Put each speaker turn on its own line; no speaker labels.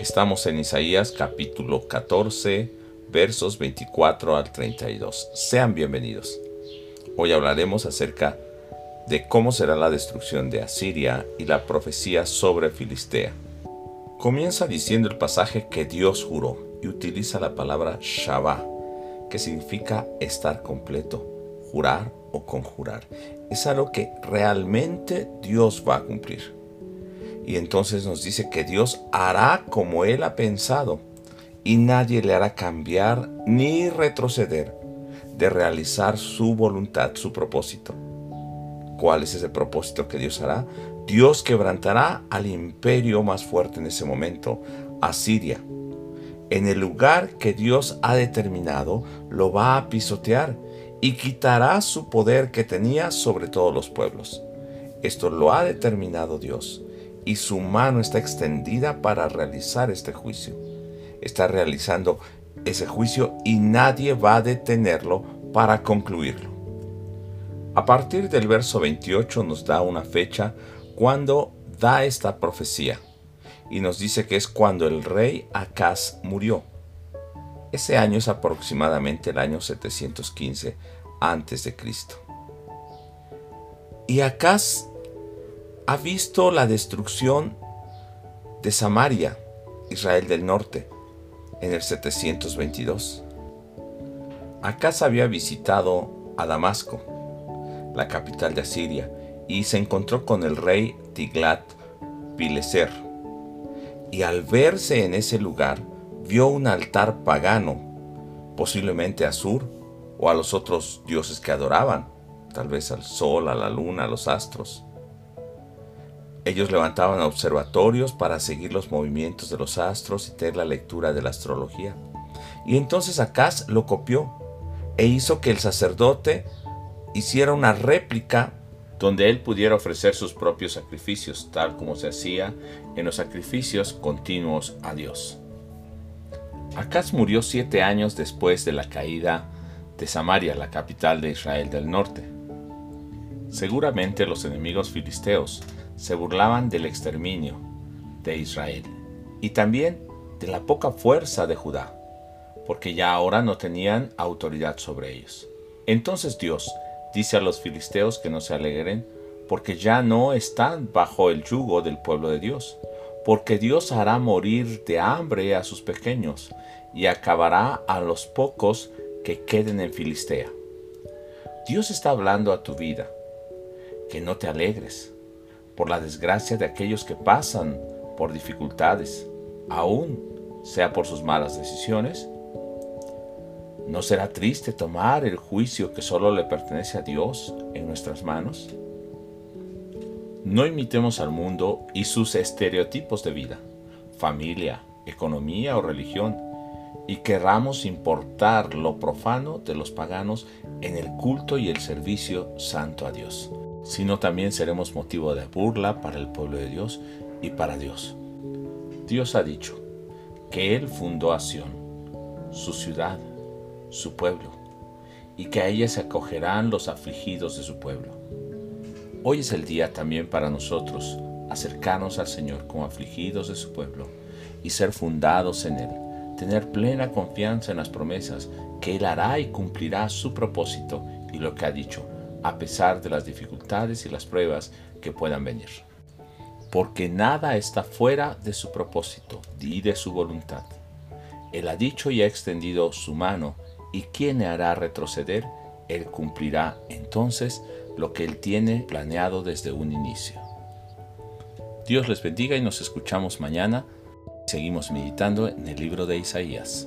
Estamos en Isaías capítulo 14, versos 24 al 32. Sean bienvenidos. Hoy hablaremos acerca de cómo será la destrucción de Asiria y la profecía sobre Filistea. Comienza diciendo el pasaje que Dios juró y utiliza la palabra Shabbat, que significa estar completo, jurar o conjurar. Es algo que realmente Dios va a cumplir. Y entonces nos dice que Dios hará como Él ha pensado y nadie le hará cambiar ni retroceder de realizar su voluntad, su propósito. ¿Cuál es ese propósito que Dios hará? Dios quebrantará al imperio más fuerte en ese momento, Asiria. En el lugar que Dios ha determinado, lo va a pisotear y quitará su poder que tenía sobre todos los pueblos. Esto lo ha determinado Dios y su mano está extendida para realizar este juicio. Está realizando ese juicio y nadie va a detenerlo para concluirlo. A partir del verso 28 nos da una fecha cuando da esta profecía y nos dice que es cuando el rey Acaz murió. Ese año es aproximadamente el año 715 antes de Cristo. Y Acaz ha visto la destrucción de Samaria, Israel del norte, en el 722. Acaz había visitado a Damasco, la capital de Asiria, y se encontró con el rey Tiglat Pileser. Y al verse en ese lugar, vio un altar pagano, posiblemente a Sur o a los otros dioses que adoraban, tal vez al sol, a la luna, a los astros. Ellos levantaban observatorios para seguir los movimientos de los astros y tener la lectura de la astrología. Y entonces Acaz lo copió e hizo que el sacerdote hiciera una réplica donde él pudiera ofrecer sus propios sacrificios, tal como se hacía en los sacrificios continuos a Dios. Acaz murió siete años después de la caída de Samaria, la capital de Israel del norte. Seguramente los enemigos filisteos se burlaban del exterminio de Israel y también de la poca fuerza de Judá, porque ya ahora no tenían autoridad sobre ellos. Entonces Dios dice a los filisteos que no se alegren, porque ya no están bajo el yugo del pueblo de Dios, porque Dios hará morir de hambre a sus pequeños y acabará a los pocos que queden en Filistea. Dios está hablando a tu vida, que no te alegres, por la desgracia de aquellos que pasan por dificultades, aún sea por sus malas decisiones? ¿No será triste tomar el juicio que solo le pertenece a Dios en nuestras manos? No imitemos al mundo y sus estereotipos de vida, familia, economía o religión, y querramos importar lo profano de los paganos en el culto y el servicio santo a Dios sino también seremos motivo de burla para el pueblo de Dios y para Dios. Dios ha dicho que Él fundó a Sión, su ciudad, su pueblo, y que a ella se acogerán los afligidos de su pueblo. Hoy es el día también para nosotros acercarnos al Señor como afligidos de su pueblo y ser fundados en Él, tener plena confianza en las promesas que Él hará y cumplirá su propósito y lo que ha dicho a pesar de las dificultades y las pruebas que puedan venir. Porque nada está fuera de su propósito y de su voluntad. Él ha dicho y ha extendido su mano, y quien le hará retroceder, Él cumplirá entonces lo que Él tiene planeado desde un inicio. Dios les bendiga y nos escuchamos mañana. Seguimos meditando en el libro de Isaías.